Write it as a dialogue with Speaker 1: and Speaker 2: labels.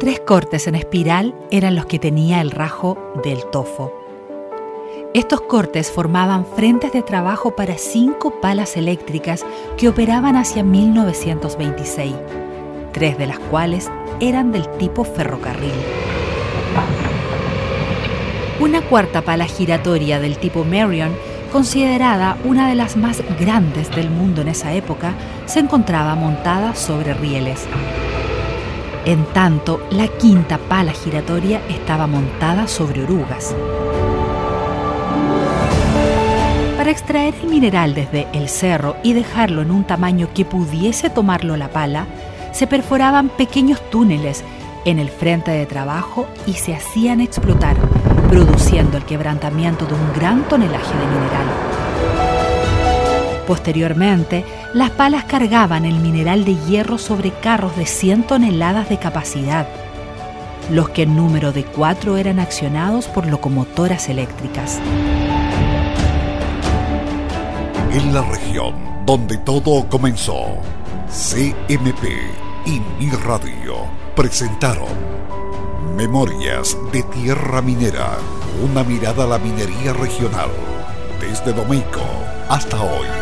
Speaker 1: Tres cortes en espiral eran los que tenía el rajo del tofo. Estos cortes formaban frentes de trabajo para cinco palas eléctricas que operaban hacia 1926, tres de las cuales eran del tipo ferrocarril. Una cuarta pala giratoria del tipo Marion, considerada una de las más grandes del mundo en esa época, se encontraba montada sobre rieles. En tanto, la quinta pala giratoria estaba montada sobre orugas. Para extraer el mineral desde el cerro y dejarlo en un tamaño que pudiese tomarlo la pala, se perforaban pequeños túneles en el frente de trabajo y se hacían explotar, produciendo el quebrantamiento de un gran tonelaje de mineral. Posteriormente, las palas cargaban el mineral de hierro sobre carros de 100 toneladas de capacidad, los que en número de cuatro eran accionados por locomotoras eléctricas
Speaker 2: en la región donde todo comenzó. CMP y Mi Radio presentaron Memorias de Tierra Minera, una mirada a la minería regional, desde Domeico hasta hoy.